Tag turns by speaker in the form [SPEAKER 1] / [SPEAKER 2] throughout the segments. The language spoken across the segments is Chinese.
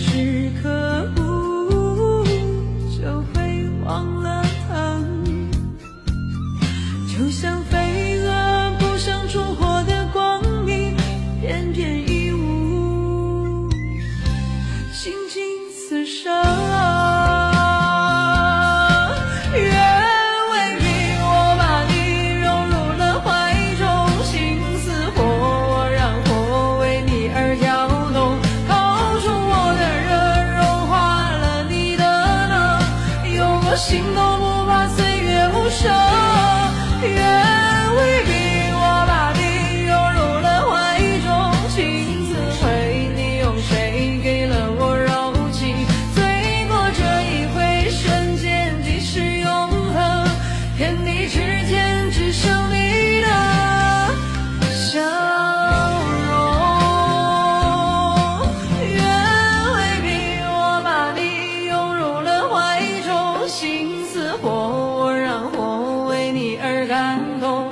[SPEAKER 1] 时刻呜就会忘了疼。就像飞时间只剩你的笑容愿为你我把你拥入了怀中心似火我让我为你而感动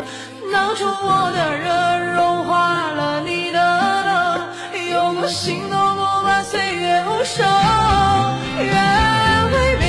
[SPEAKER 1] 当初我的热融化了你的冷有过心动不完岁月无声愿为你